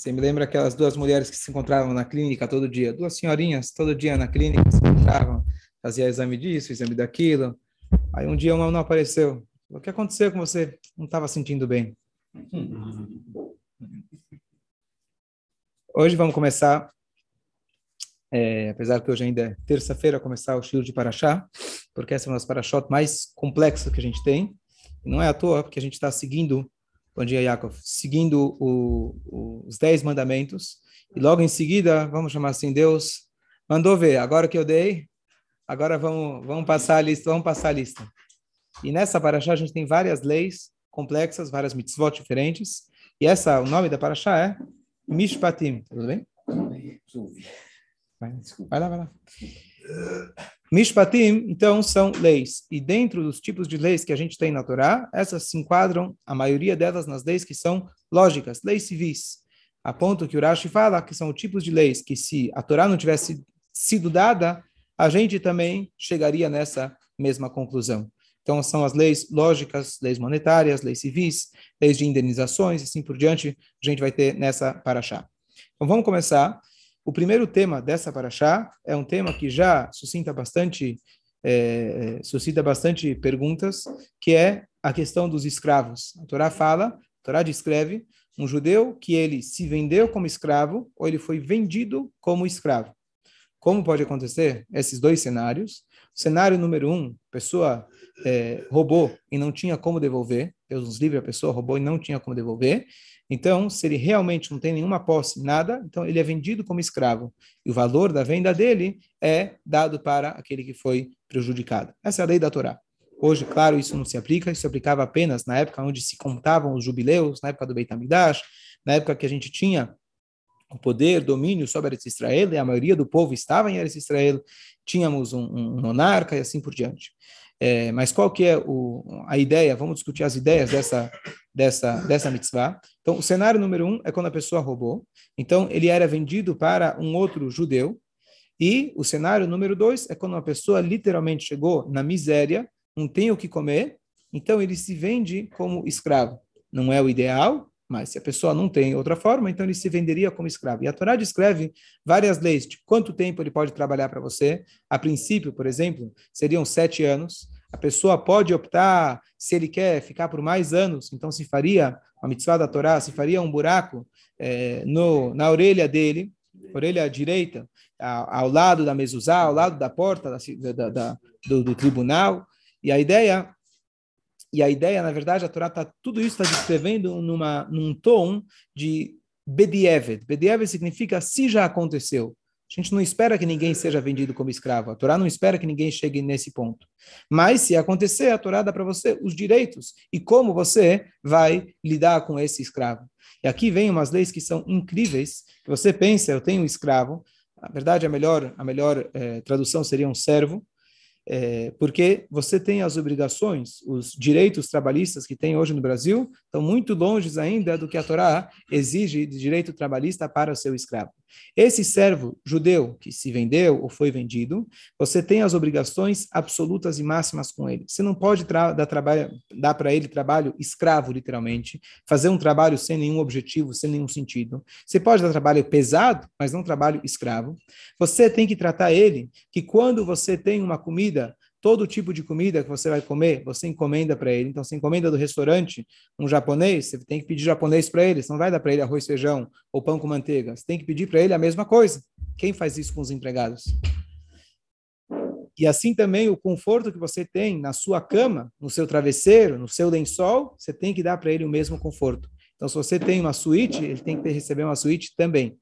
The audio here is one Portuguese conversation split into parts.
Você me lembra aquelas duas mulheres que se encontravam na clínica todo dia? Duas senhorinhas todo dia na clínica se encontravam, fazia exame disso, exame daquilo. Aí um dia uma não apareceu. O que aconteceu com você? Não estava sentindo bem. Hoje vamos começar, é, apesar que hoje ainda é terça-feira, começar o estilo de Paraxá, porque essa é uma das Parashot mais complexas que a gente tem. não é à toa, porque a gente está seguindo Bom dia, Yaakov. Seguindo o, o, os dez mandamentos. E logo em seguida, vamos chamar assim, Deus mandou ver. Agora que eu dei, agora vamos, vamos passar a lista, vamos passar a lista. E nessa paraxá a gente tem várias leis complexas, várias mitzvot diferentes. E essa, o nome da paraxá é Mishpatim. Tudo bem? Vai, vai lá, vai lá. Mishpatim, então, são leis. E dentro dos tipos de leis que a gente tem na Torá, essas se enquadram, a maioria delas, nas leis que são lógicas, leis civis. A ponto que o Rashi fala que são tipos de leis que, se a Torá não tivesse sido dada, a gente também chegaria nessa mesma conclusão. Então, são as leis lógicas, leis monetárias, leis civis, leis de indenizações, e assim por diante, a gente vai ter nessa paraxá. Então, vamos começar. O primeiro tema dessa paraxá é um tema que já suscita bastante, é, suscita bastante perguntas, que é a questão dos escravos. A Torá fala, a Torá descreve um judeu que ele se vendeu como escravo ou ele foi vendido como escravo. Como pode acontecer esses dois cenários? Cenário número um, pessoa é, roubou e não tinha como devolver. Deus nos livre, a pessoa roubou e não tinha como devolver. Então, se ele realmente não tem nenhuma posse, nada, então ele é vendido como escravo. E o valor da venda dele é dado para aquele que foi prejudicado. Essa é a lei da Torá. Hoje, claro, isso não se aplica, isso se aplicava apenas na época onde se contavam os jubileus, na época do Beit HaMikdash, na época que a gente tinha o poder, domínio sobre Eretz Israel, e a maioria do povo estava em Eretz Israel, tínhamos um, um monarca e assim por diante. É, mas qual que é o, a ideia? Vamos discutir as ideias dessa, dessa, dessa mitzvah. Então, o cenário número um é quando a pessoa roubou. Então, ele era vendido para um outro judeu. E o cenário número dois é quando uma pessoa literalmente chegou na miséria, não tem o que comer, então ele se vende como escravo. Não é o ideal, mas se a pessoa não tem outra forma, então ele se venderia como escravo. E a Torá descreve várias leis de quanto tempo ele pode trabalhar para você. A princípio, por exemplo, seriam sete anos. A pessoa pode optar, se ele quer ficar por mais anos, então se faria, a mitzvah da Torá, se faria um buraco é, no, na orelha dele, orelha direita, ao, ao lado da mezuzá, ao lado da porta da, da, da, do, do tribunal. E a ideia e a ideia, na verdade, a Torá tá tudo isso está descrevendo numa num tom de Bedieved. Bedieved significa se já aconteceu. A gente não espera que ninguém seja vendido como escravo. A Torá não espera que ninguém chegue nesse ponto. Mas se acontecer, a Torá dá para você os direitos e como você vai lidar com esse escravo. E aqui vem umas leis que são incríveis. Você pensa, eu tenho um escravo. Na verdade, a melhor a melhor eh, tradução seria um servo. É, porque você tem as obrigações, os direitos trabalhistas que tem hoje no Brasil, estão muito longe ainda do que a Torá exige de direito trabalhista para o seu escravo. Esse servo judeu que se vendeu ou foi vendido, você tem as obrigações absolutas e máximas com ele. Você não pode dar, trabalho, dar para ele trabalho escravo, literalmente, fazer um trabalho sem nenhum objetivo, sem nenhum sentido. Você pode dar trabalho pesado, mas não trabalho escravo. Você tem que tratar ele que quando você tem uma comida todo tipo de comida que você vai comer, você encomenda para ele. Então, você encomenda do restaurante um japonês, você tem que pedir japonês para ele. Você não vai dar para ele arroz, feijão ou pão com manteiga. Você tem que pedir para ele a mesma coisa. Quem faz isso com os empregados? E assim também o conforto que você tem na sua cama, no seu travesseiro, no seu lençol, você tem que dar para ele o mesmo conforto. Então, se você tem uma suíte, ele tem que receber uma suíte também.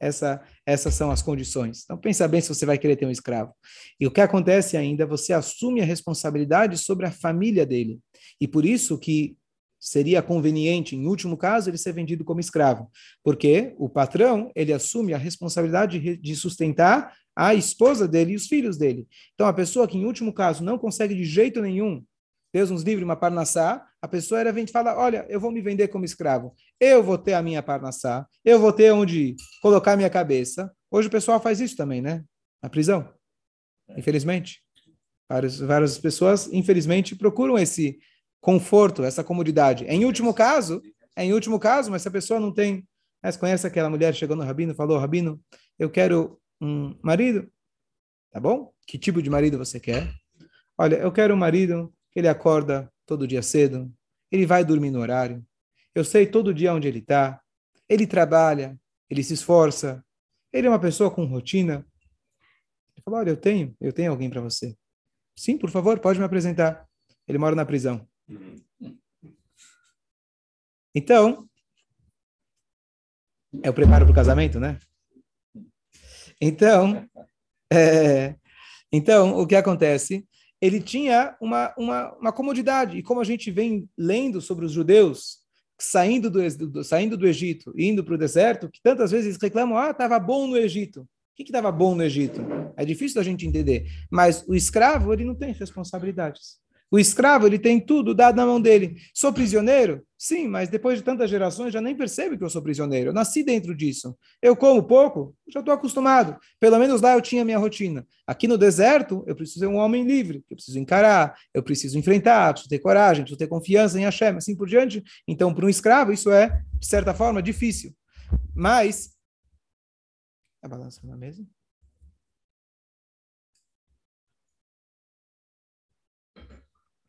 Essa, essas são as condições. Então, pensa bem se você vai querer ter um escravo. E o que acontece ainda, você assume a responsabilidade sobre a família dele. E por isso que seria conveniente, em último caso, ele ser vendido como escravo. Porque o patrão, ele assume a responsabilidade de sustentar a esposa dele e os filhos dele. Então, a pessoa que, em último caso, não consegue de jeito nenhum Deus nos livre uma parnassá, a pessoa era vem fala, olha, eu vou me vender como escravo, eu vou ter a minha parnassá, eu vou ter onde colocar minha cabeça. Hoje o pessoal faz isso também, né? Na prisão, infelizmente. Várias, várias pessoas, infelizmente, procuram esse conforto, essa comodidade. Em último caso, em último caso, mas se a pessoa não tem Mas conhece aquela mulher chegou no Rabino e falou, Rabino, eu quero um marido. Tá bom? Que tipo de marido você quer? Olha, eu quero um marido que ele acorda todo dia cedo, ele vai dormir no horário, eu sei todo dia onde ele está, ele trabalha, ele se esforça, ele é uma pessoa com rotina. Ele falou, olha, eu tenho, eu tenho alguém para você. Sim, por favor, pode me apresentar. Ele mora na prisão. Então, é o preparo para o casamento, né? Então, é, então, o que acontece? Ele tinha uma, uma, uma comodidade. E como a gente vem lendo sobre os judeus saindo do, do saindo do Egito indo para o deserto, que tantas vezes reclamam, ah, estava bom no Egito. O que estava bom no Egito? É difícil da gente entender. Mas o escravo, ele não tem responsabilidades. O escravo, ele tem tudo dado na mão dele. Sou prisioneiro? Sim, mas depois de tantas gerações já nem percebo que eu sou prisioneiro. Eu nasci dentro disso. Eu como pouco? Já estou acostumado. Pelo menos lá eu tinha minha rotina. Aqui no deserto, eu preciso ser um homem livre. Eu preciso encarar, eu preciso enfrentar, preciso ter coragem, preciso ter confiança em Hashem, assim por diante. Então, para um escravo, isso é, de certa forma, difícil. Mas... A balança na mesa?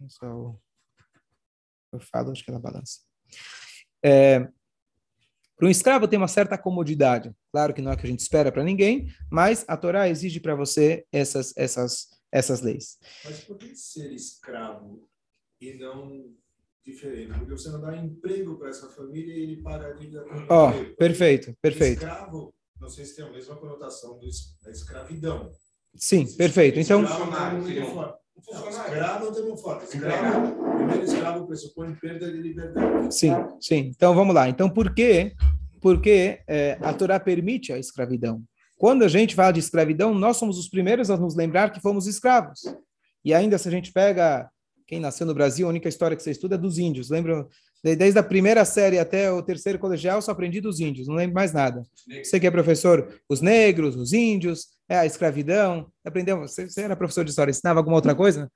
Só eu falo, acho que é na balança. É, para um escravo tem uma certa comodidade. Claro que não é o que a gente espera para ninguém, mas a Torá exige para você essas, essas, essas leis. Mas por que ser escravo e não diferente? Porque você não dá emprego para essa família e ele paga a dívida Ó, oh, perfeito, perfeito. Escravo, não sei se tem a mesma conotação da escravidão. Sim, perfeito. Então, Escravo forte. Escravo, primeiro escravo pressupõe perda de liberdade. Sim, sim. Então vamos lá. Então por que, por que é, a Torá permite a escravidão? Quando a gente fala de escravidão, nós somos os primeiros a nos lembrar que fomos escravos. E ainda se a gente pega quem nasceu no Brasil, a única história que você estuda é dos índios. Lembra? Desde a primeira série até o terceiro colegial, só aprendi dos índios, não lembro mais nada. Você que é professor, os negros, os índios, é a escravidão. Aprendeu? Você, você era professor de história, ensinava alguma outra coisa?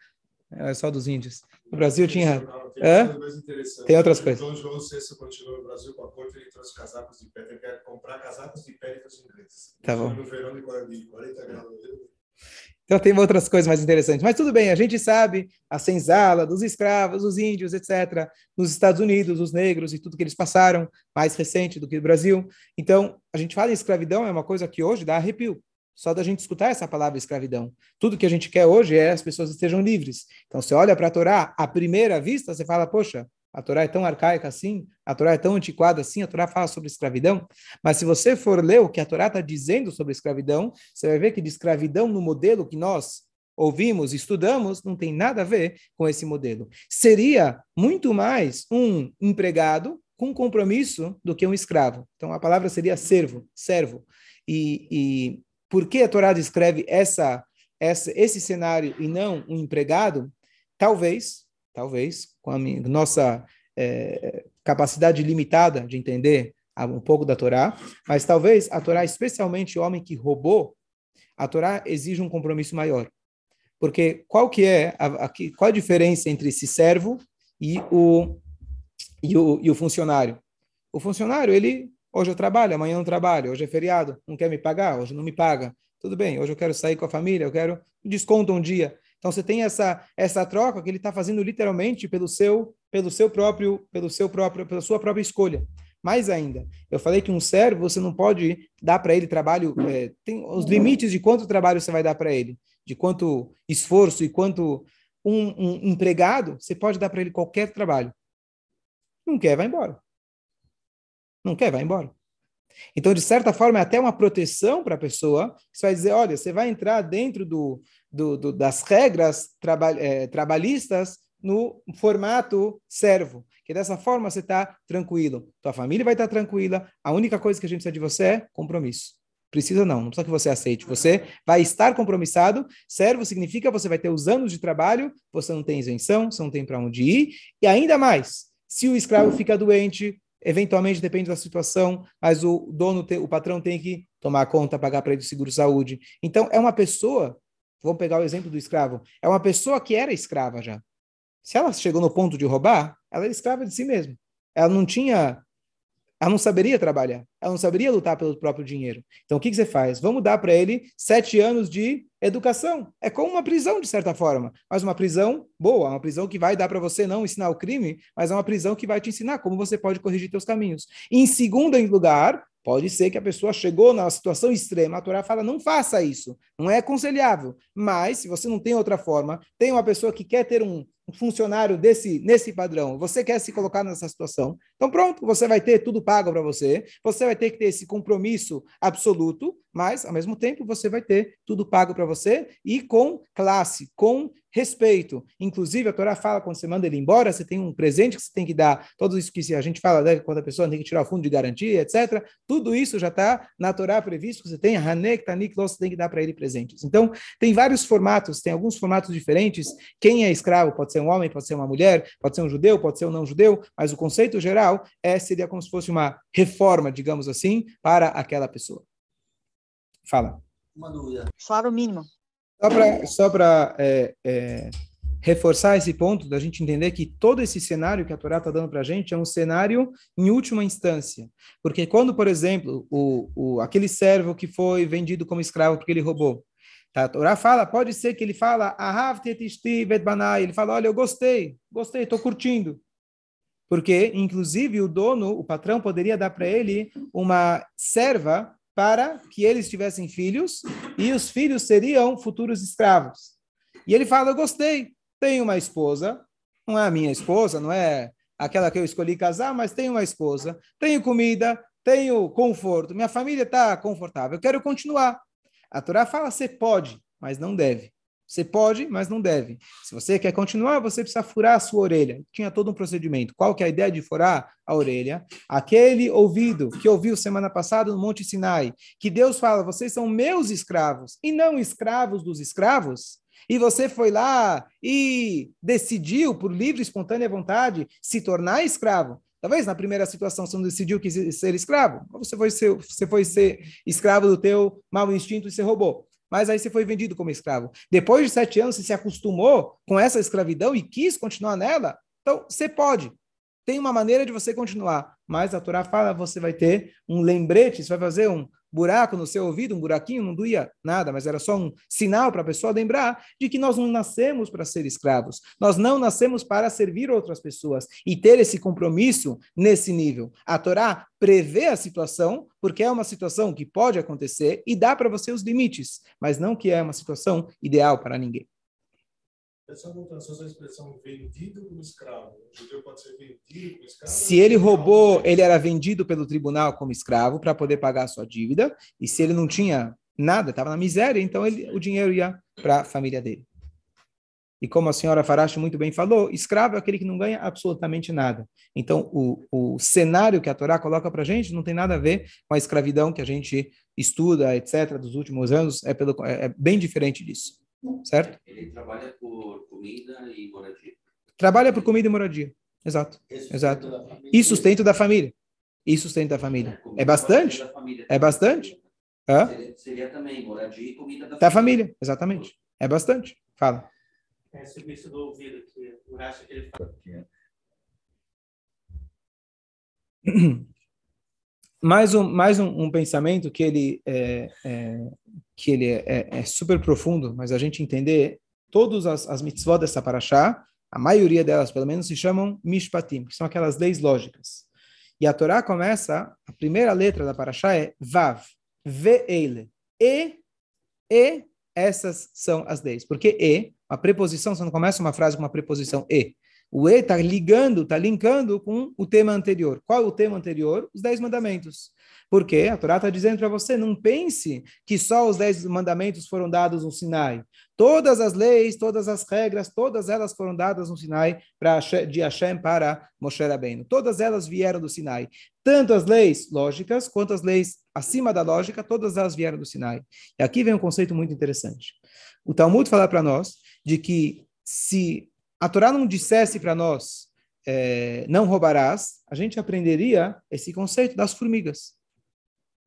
É só dos índios. No Brasil tinha. Tem? Tem outras coisas. Então, João VI continuou no Brasil com a corte, ele trouxe casacos de pele. Ele quer comprar casacos de pele para os ingleses. Tá bom. No verão de 40 graus. Então tem outras coisas mais interessantes. Mas tudo bem, a gente sabe a senzala dos escravos, dos índios, etc. Nos Estados Unidos, os negros e tudo que eles passaram, mais recente do que o Brasil. Então, a gente fala em escravidão, é uma coisa que hoje dá arrepio. Só da gente escutar essa palavra escravidão. Tudo que a gente quer hoje é as pessoas estejam livres. Então, você olha para a Torá, à primeira vista, você fala, poxa, a Torá é tão arcaica assim, a Torá é tão antiquada assim, a Torá fala sobre escravidão. Mas se você for ler o que a Torá está dizendo sobre escravidão, você vai ver que de escravidão no modelo que nós ouvimos, estudamos, não tem nada a ver com esse modelo. Seria muito mais um empregado com compromisso do que um escravo. Então a palavra seria servo, servo. E, e por que a Torá descreve essa, essa, esse cenário e não um empregado? Talvez talvez, com a minha, nossa é, capacidade limitada de entender um pouco da Torá, mas talvez a Torá, especialmente o homem que roubou, a Torá exige um compromisso maior. Porque qual que é a, a, qual a diferença entre esse servo e o, e o, e o funcionário? O funcionário, ele, hoje eu trabalho, amanhã não trabalho, hoje é feriado, não quer me pagar, hoje não me paga. Tudo bem, hoje eu quero sair com a família, eu quero desconto um dia. Então você tem essa essa troca que ele está fazendo literalmente pelo seu pelo seu próprio pelo seu próprio pela sua própria escolha. Mais ainda, eu falei que um servo você não pode dar para ele trabalho é, tem os limites de quanto trabalho você vai dar para ele, de quanto esforço e quanto um, um empregado você pode dar para ele qualquer trabalho. Não quer, vai embora. Não quer, vai embora. Então, de certa forma, é até uma proteção para a pessoa. Você vai dizer, olha, você vai entrar dentro do, do, do, das regras traba, é, trabalhistas no formato servo, que dessa forma você está tranquilo, tua família vai estar tá tranquila, a única coisa que a gente precisa de você é compromisso. Precisa não, não precisa que você aceite. Você vai estar compromissado. Servo significa você vai ter os anos de trabalho, você não tem isenção, você não tem para onde ir. E ainda mais, se o escravo fica doente, eventualmente depende da situação, mas o dono, o patrão tem que tomar conta, pagar para ele seguro-saúde. Então, é uma pessoa Vamos pegar o exemplo do escravo. É uma pessoa que era escrava já. Se ela chegou no ponto de roubar, ela era escrava de si mesma. Ela não tinha ela não saberia trabalhar, ela não saberia lutar pelo próprio dinheiro. Então, o que, que você faz? Vamos dar para ele sete anos de educação. É como uma prisão, de certa forma, mas uma prisão boa, uma prisão que vai dar para você não ensinar o crime, mas é uma prisão que vai te ensinar como você pode corrigir seus caminhos. em segundo lugar, Pode ser que a pessoa chegou na situação extrema, a Torá fala, não faça isso, não é aconselhável. Mas, se você não tem outra forma, tem uma pessoa que quer ter um, funcionário desse nesse padrão, você quer se colocar nessa situação, então pronto, você vai ter tudo pago para você, você vai ter que ter esse compromisso absoluto, mas ao mesmo tempo você vai ter tudo pago para você e com classe, com respeito. Inclusive a Torá fala quando você manda ele embora, você tem um presente que você tem que dar, tudo isso que a gente fala né, quando a pessoa tem que tirar o fundo de garantia, etc. Tudo isso já está na Torá previsto você tem Hanek, Tanik, você tem que dar para ele presentes. Então, tem vários formatos, tem alguns formatos diferentes. Quem é escravo pode ser um homem, pode ser uma mulher, pode ser um judeu, pode ser um não judeu, mas o conceito geral é seria como se fosse uma reforma, digamos assim, para aquela pessoa. Fala. Uma dúvida. Salário mínimo. Só para é, é, reforçar esse ponto, da gente entender que todo esse cenário que a Torá está dando para a gente é um cenário em última instância. Porque quando, por exemplo, o, o, aquele servo que foi vendido como escravo porque ele roubou, tá? a Torá fala, pode ser que ele fala, ele fala, olha, eu gostei, gostei, estou curtindo. Porque, inclusive, o dono, o patrão, poderia dar para ele uma serva para que eles tivessem filhos e os filhos seriam futuros escravos. E ele fala: Eu gostei, tenho uma esposa, não é a minha esposa, não é aquela que eu escolhi casar, mas tenho uma esposa, tenho comida, tenho conforto, minha família está confortável, eu quero continuar. A Torá fala: Você pode, mas não deve. Você pode, mas não deve. Se você quer continuar, você precisa furar a sua orelha. Tinha todo um procedimento. Qual que é a ideia de furar a orelha? Aquele ouvido que ouviu semana passada no Monte Sinai, que Deus fala, vocês são meus escravos e não escravos dos escravos. E você foi lá e decidiu, por livre e espontânea vontade, se tornar escravo. Talvez na primeira situação você não decidiu que ser escravo, você foi ser, você foi ser escravo do teu mau instinto e você roubou mas aí você foi vendido como escravo. Depois de sete anos, você se acostumou com essa escravidão e quis continuar nela, então você pode. Tem uma maneira de você continuar, mas a Torá fala, você vai ter um lembrete, você vai fazer um buraco no seu ouvido, um buraquinho, não doía nada, mas era só um sinal para a pessoa lembrar de que nós não nascemos para ser escravos, nós não nascemos para servir outras pessoas e ter esse compromisso nesse nível. A Torá prevê a situação, porque é uma situação que pode acontecer e dá para você os limites, mas não que é uma situação ideal para ninguém. Essa essa expressão vendido como escravo. O judeu pode ser vendido como escravo. Se ele roubou, ele era vendido pelo tribunal como escravo para poder pagar a sua dívida. E se ele não tinha nada, estava na miséria, então ele, o dinheiro ia para a família dele. E como a senhora Farache muito bem falou, escravo é aquele que não ganha absolutamente nada. Então, o, o cenário que a Torá coloca para a gente não tem nada a ver com a escravidão que a gente estuda, etc., dos últimos anos, é, pelo, é, é bem diferente disso. Certo? Ele trabalha por comida e moradia. Trabalha por comida e moradia. Exato. Exato. E sustento da família. E sustento da família. É bastante? É bastante? Hã? Seria, seria também moradia e comida da, da família. família. Exatamente. É bastante. Fala. É serviço do ouvido que o Racha que ele fala. mais um, mais um, um pensamento que ele, é, é, que ele é, é, é super profundo, mas a gente entender todas as, as mitzvot dessa paraxá, a maioria delas, pelo menos, se chamam mishpatim, que são aquelas leis lógicas. E a Torá começa, a primeira letra da paraxá é vav, ve'ele, e, e, essas são as leis. Porque e, a preposição, você não começa uma frase com uma preposição e. O E está ligando, está linkando com o tema anterior. Qual é o tema anterior? Os Dez Mandamentos. Porque a Torá está dizendo para você, não pense que só os Dez Mandamentos foram dados no Sinai. Todas as leis, todas as regras, todas elas foram dadas no Sinai para de Hashem para Moshe Rabbeinu. Todas elas vieram do Sinai. Tanto as leis lógicas quanto as leis acima da lógica, todas elas vieram do Sinai. E aqui vem um conceito muito interessante. O Talmud fala para nós de que se a Torá não dissesse para nós é, não roubarás, a gente aprenderia esse conceito das formigas.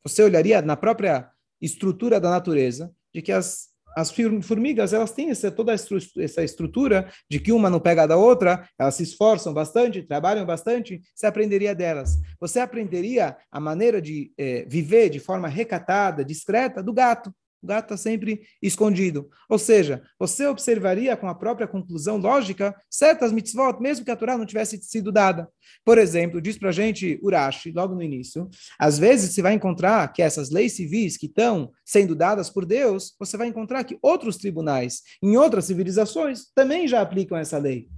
Você olharia na própria estrutura da natureza de que as, as formigas, elas têm essa, toda essa estrutura de que uma não pega da outra, elas se esforçam bastante, trabalham bastante, você aprenderia delas. Você aprenderia a maneira de é, viver de forma recatada, discreta, do gato. O gato está sempre escondido. Ou seja, você observaria com a própria conclusão lógica certas mitzvot, mesmo que a Torá não tivesse sido dada. Por exemplo, diz para a gente Urashi, logo no início, às vezes você vai encontrar que essas leis civis que estão sendo dadas por Deus, você vai encontrar que outros tribunais, em outras civilizações, também já aplicam essa lei.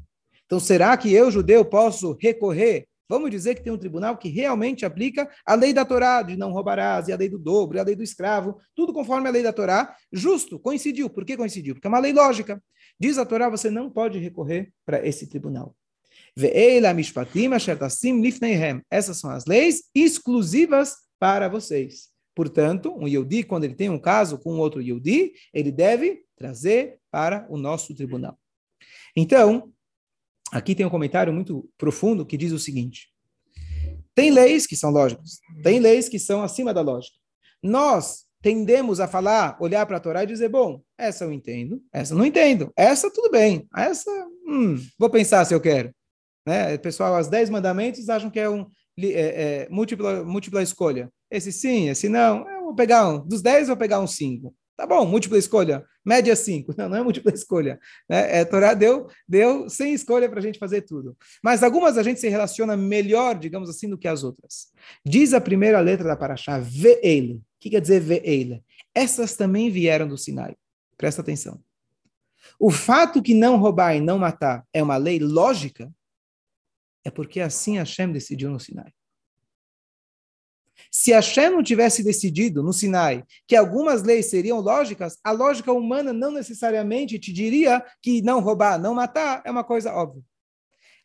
Então, será que eu, judeu, posso recorrer Vamos dizer que tem um tribunal que realmente aplica a lei da Torá, de não roubarás, e a lei do dobro, e a lei do escravo, tudo conforme a lei da Torá, justo, coincidiu. Por que coincidiu? Porque é uma lei lógica. Diz a Torá, você não pode recorrer para esse tribunal. Essas são as leis exclusivas para vocês. Portanto, um Yehudi, quando ele tem um caso com outro Yehudi, ele deve trazer para o nosso tribunal. Então, Aqui tem um comentário muito profundo que diz o seguinte: tem leis que são lógicas, tem leis que são acima da lógica. Nós tendemos a falar, olhar para a Torá e dizer: bom, essa eu entendo, essa eu não entendo, essa tudo bem, essa, hum, vou pensar se eu quero. Né? Pessoal, os dez mandamentos acham que é um é, é, múltipla, múltipla escolha. Esse sim, esse não. Eu vou pegar um. Dos dez, vou pegar um cinco. Tá bom, múltipla escolha, média 5. Não, não é múltipla escolha. Né? É, Torá deu, deu sem escolha para a gente fazer tudo. Mas algumas a gente se relaciona melhor, digamos assim, do que as outras. Diz a primeira letra da Paraxá, Ve'ele. O que quer dizer Ve'ele? Essas também vieram do Sinai. Presta atenção. O fato que não roubar e não matar é uma lei lógica é porque assim Hashem decidiu no Sinai. Se Hashem não tivesse decidido no Sinai que algumas leis seriam lógicas, a lógica humana não necessariamente te diria que não roubar, não matar é uma coisa óbvia.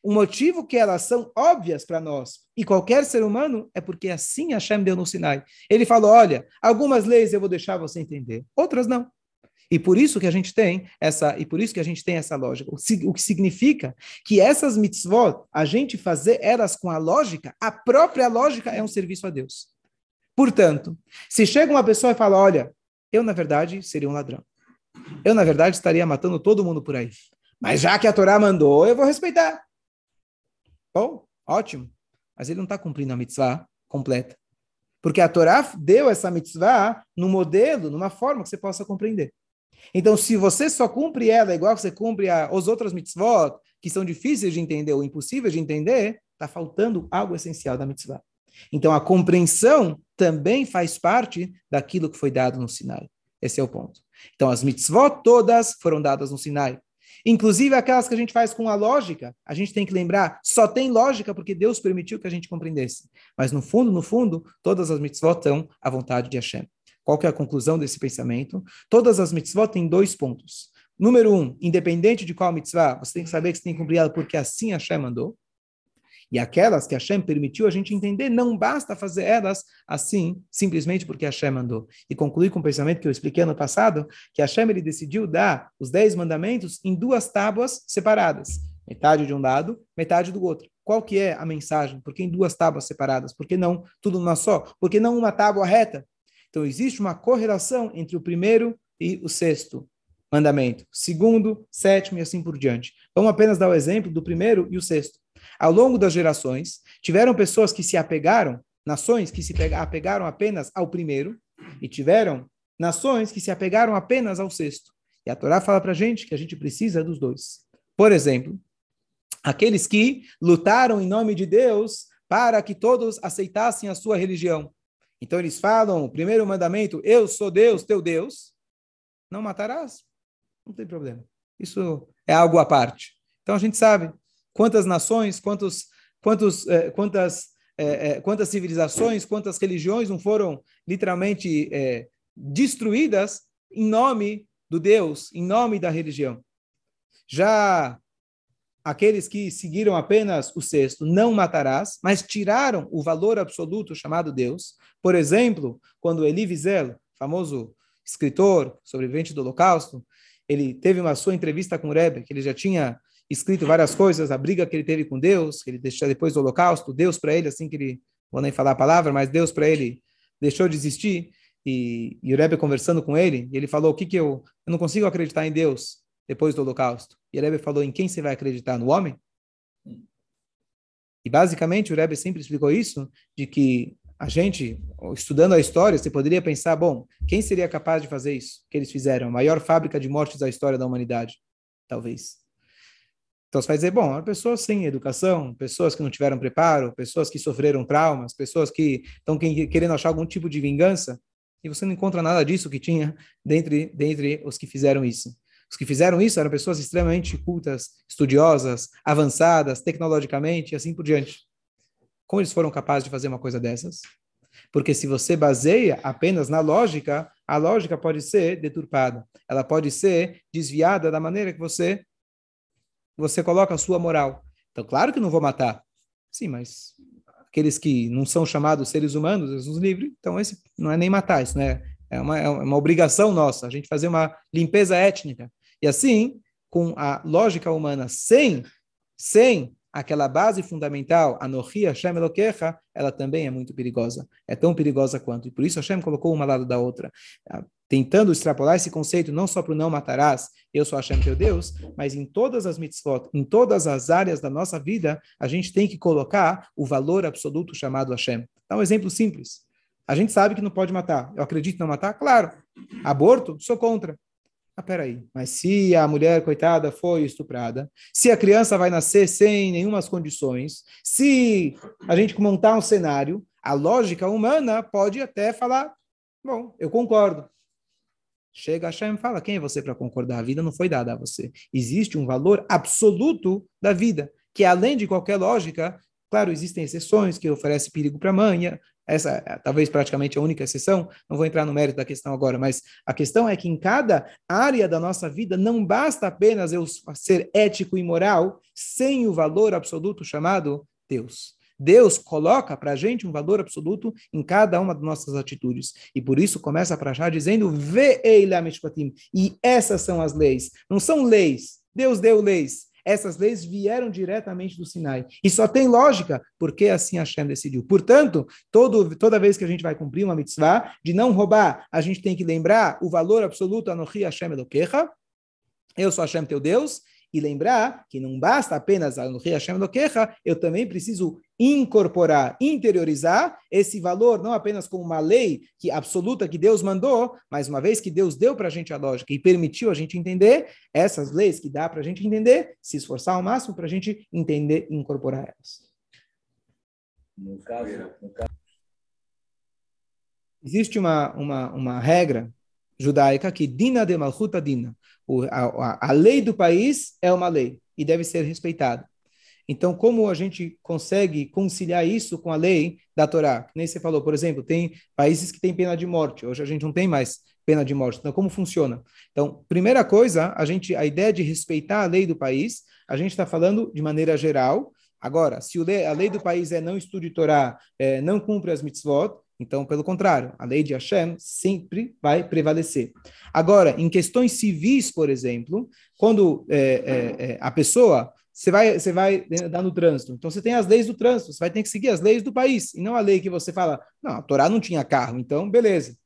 O motivo que elas são óbvias para nós e qualquer ser humano é porque assim Hashem deu no Sinai. Ele falou: olha, algumas leis eu vou deixar você entender, outras não. E por isso que a gente tem essa, e por isso que a gente tem essa lógica. O que significa que essas mitzvot, a gente fazer elas com a lógica, a própria lógica é um serviço a Deus. Portanto, se chega uma pessoa e fala: Olha, eu na verdade seria um ladrão. Eu na verdade estaria matando todo mundo por aí. Mas já que a Torá mandou, eu vou respeitar. Bom, ótimo. Mas ele não está cumprindo a mitzvah completa. Porque a Torá deu essa mitzvah no modelo, numa forma que você possa compreender. Então, se você só cumpre ela igual você cumpre a, os outros mitzvot, que são difíceis de entender ou impossíveis de entender, está faltando algo essencial da mitzvah. Então, a compreensão também faz parte daquilo que foi dado no Sinai. Esse é o ponto. Então, as mitzvot todas foram dadas no Sinai. Inclusive aquelas que a gente faz com a lógica, a gente tem que lembrar, só tem lógica porque Deus permitiu que a gente compreendesse. Mas no fundo, no fundo, todas as mitzvot estão à vontade de Hashem. Qual que é a conclusão desse pensamento? Todas as mitzvot têm dois pontos. Número um, independente de qual mitzvah, você tem que saber que você tem que cumprir ela porque assim Hashem mandou. E aquelas que Hashem permitiu a gente entender, não basta fazer elas assim, simplesmente porque Hashem mandou. E concluir com o pensamento que eu expliquei ano passado, que Hashem ele decidiu dar os dez mandamentos em duas tábuas separadas. Metade de um lado, metade do outro. Qual que é a mensagem? Por que em duas tábuas separadas? Por que não tudo numa só? Por que não uma tábua reta? Então, existe uma correlação entre o primeiro e o sexto mandamento, segundo, sétimo e assim por diante. Vamos apenas dar o exemplo do primeiro e o sexto. Ao longo das gerações, tiveram pessoas que se apegaram, nações que se apegaram apenas ao primeiro, e tiveram nações que se apegaram apenas ao sexto. E a Torá fala para a gente que a gente precisa dos dois. Por exemplo, aqueles que lutaram em nome de Deus para que todos aceitassem a sua religião. Então eles falam, o primeiro mandamento, eu sou Deus, teu Deus, não matarás. Não tem problema. Isso é algo à parte. Então a gente sabe quantas nações, quantos, quantos, eh, quantas, eh, eh, quantas civilizações, quantas religiões não foram literalmente destruídas em nome do Deus, em nome da religião. Já aqueles que seguiram apenas o sexto, não matarás, mas tiraram o valor absoluto chamado Deus. Por exemplo, quando Elie Wiesel, famoso escritor, sobrevivente do Holocausto, ele teve uma sua entrevista com o Rebbe, que ele já tinha escrito várias coisas, a briga que ele teve com Deus, que ele deixou depois do Holocausto, Deus para ele, assim que ele, vou nem falar a palavra, mas Deus para ele deixou de existir, e, e o Rebbe conversando com ele, ele falou, o que que eu... Eu não consigo acreditar em Deus depois do holocausto. E o Rebbe falou, em quem você vai acreditar? No homem? E basicamente o Rebbe sempre explicou isso, de que a gente, estudando a história, você poderia pensar, bom, quem seria capaz de fazer isso que eles fizeram? A maior fábrica de mortes da história da humanidade, talvez. Então você vai dizer, bom, pessoas sem educação, pessoas que não tiveram preparo, pessoas que sofreram traumas, pessoas que estão querendo achar algum tipo de vingança, e você não encontra nada disso que tinha dentre, dentre os que fizeram isso. Os que fizeram isso eram pessoas extremamente cultas, estudiosas, avançadas tecnologicamente e assim por diante. Como eles foram capazes de fazer uma coisa dessas? Porque se você baseia apenas na lógica, a lógica pode ser deturpada. Ela pode ser desviada da maneira que você você coloca a sua moral. Então, claro que não vou matar. Sim, mas aqueles que não são chamados seres humanos, eles nos livre. Então, esse não é nem matar, isso né? é, uma, é uma obrigação nossa, a gente fazer uma limpeza étnica. E assim, com a lógica humana, sem, sem aquela base fundamental, Anohi Hashem Elokecha, ela também é muito perigosa. É tão perigosa quanto. E por isso Hashem colocou uma lado da outra. Tentando extrapolar esse conceito não só para o não matarás, eu sou Hashem teu Deus, mas em todas as mitzvot, em todas as áreas da nossa vida, a gente tem que colocar o valor absoluto chamado Hashem. Dá um exemplo simples. A gente sabe que não pode matar. Eu acredito em não matar? Claro. Aborto? Sou contra. Ah, peraí, mas se a mulher, coitada, foi estuprada, se a criança vai nascer sem nenhumas condições, se a gente montar um cenário, a lógica humana pode até falar, bom, eu concordo. Chega Hashem e fala, quem é você para concordar? A vida não foi dada a você. Existe um valor absoluto da vida, que além de qualquer lógica, claro, existem exceções que oferecem perigo para a mãe, essa é talvez praticamente a única exceção, não vou entrar no mérito da questão agora, mas a questão é que em cada área da nossa vida não basta apenas eu ser ético e moral sem o valor absoluto chamado Deus. Deus coloca para a gente um valor absoluto em cada uma das nossas atitudes. E por isso começa para já dizendo, e essas são as leis. Não são leis. Deus deu leis. Essas leis vieram diretamente do Sinai. E só tem lógica porque assim Hashem decidiu. Portanto, todo, toda vez que a gente vai cumprir uma mitzvah de não roubar, a gente tem que lembrar o valor absoluto Anohi Hashem Elokecha. Eu sou Hashem teu Deus. E lembrar que não basta apenas Anohi Hashem Elokecha, eu também preciso incorporar, interiorizar esse valor, não apenas como uma lei que absoluta que Deus mandou, mas uma vez que Deus deu para a gente a lógica e permitiu a gente entender, essas leis que dá para a gente entender, se esforçar ao máximo para a gente entender e incorporar elas. No caso, no caso... Existe uma, uma, uma regra judaica que dina de malchuta dina. O, a, a, a lei do país é uma lei e deve ser respeitada. Então, como a gente consegue conciliar isso com a lei da Torá? Que nem você falou, por exemplo, tem países que têm pena de morte. Hoje a gente não tem mais pena de morte. Então, como funciona? Então, primeira coisa, a gente, a ideia de respeitar a lei do país, a gente está falando de maneira geral. Agora, se a lei do país é não estude Torá, é, não cumpre as mitzvot, então, pelo contrário, a lei de Hashem sempre vai prevalecer. Agora, em questões civis, por exemplo, quando é, é, é a pessoa você vai, você vai dar no trânsito. Então você tem as leis do trânsito, você vai ter que seguir as leis do país, e não a lei que você fala, não, a Torá não tinha carro, então beleza.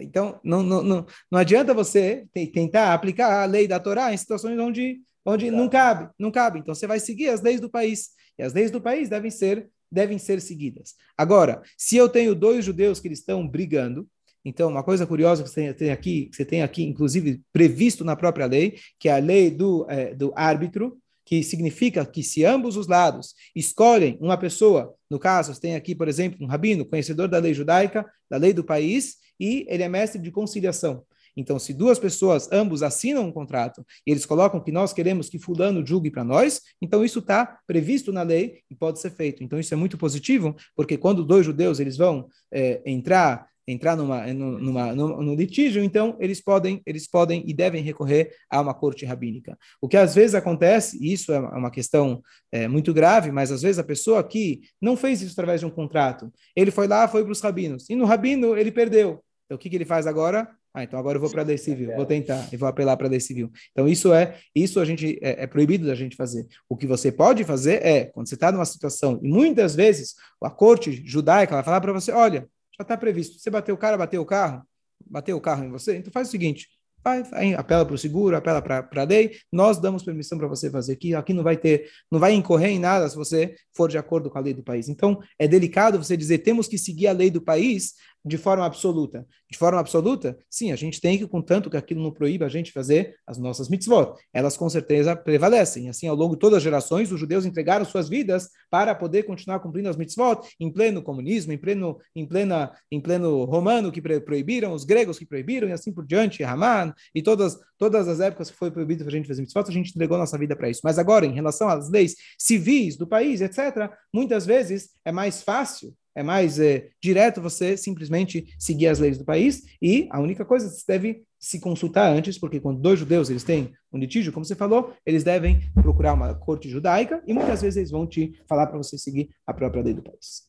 Então não, não, não, não adianta você tentar aplicar a lei da Torá em situações onde, onde não cabe, não cabe. Então você vai seguir as leis do país, e as leis do país devem ser devem ser seguidas. Agora, se eu tenho dois judeus que eles estão brigando, então, uma coisa curiosa que você tem aqui, que você tem aqui, inclusive previsto na própria lei, que é a lei do, é, do árbitro, que significa que se ambos os lados escolhem uma pessoa, no caso, tem aqui, por exemplo, um rabino, conhecedor da lei judaica, da lei do país, e ele é mestre de conciliação. Então, se duas pessoas, ambos assinam um contrato, e eles colocam que nós queremos que fulano julgue para nós, então isso está previsto na lei e pode ser feito. Então, isso é muito positivo, porque quando dois judeus eles vão é, entrar entrar numa, numa, numa, no litígio, então eles podem, eles podem e devem recorrer a uma corte rabínica. O que às vezes acontece, e isso é uma questão é, muito grave, mas às vezes a pessoa que não fez isso através de um contrato, ele foi lá, foi para os rabinos, e no rabino ele perdeu. Então o que, que ele faz agora? Ah, então agora eu vou para a lei civil, vou tentar e vou apelar para a lei civil. Então isso é, isso a gente é, é, proibido da gente fazer. O que você pode fazer é, quando você está numa situação, e muitas vezes a corte judaica vai falar para você, olha, já está previsto. Você bateu o cara, bateu o carro, bateu o carro em você, então faz o seguinte, vai, vai apela para o seguro, apela para a lei, nós damos permissão para você fazer aqui, aqui não vai ter, não vai incorrer em nada se você for de acordo com a lei do país. Então, é delicado você dizer, temos que seguir a lei do país, de forma absoluta. De forma absoluta, sim, a gente tem que, contanto que aquilo não proíba a gente fazer as nossas mitzvot. Elas com certeza prevalecem. Assim, ao longo de todas as gerações, os judeus entregaram suas vidas para poder continuar cumprindo as mitzvot em pleno comunismo, em pleno, em plena, em pleno romano que proibiram, os gregos que proibiram e assim por diante, Haman e todas, todas as épocas que foi proibido a gente fazer mitzvot, a gente entregou nossa vida para isso. Mas agora, em relação às leis civis do país, etc., muitas vezes é mais fácil é mais é, direto você simplesmente seguir as leis do país e a única coisa você deve se consultar antes, porque quando dois judeus eles têm um litígio, como você falou, eles devem procurar uma corte judaica e muitas vezes eles vão te falar para você seguir a própria lei do país.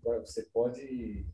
Agora, você pode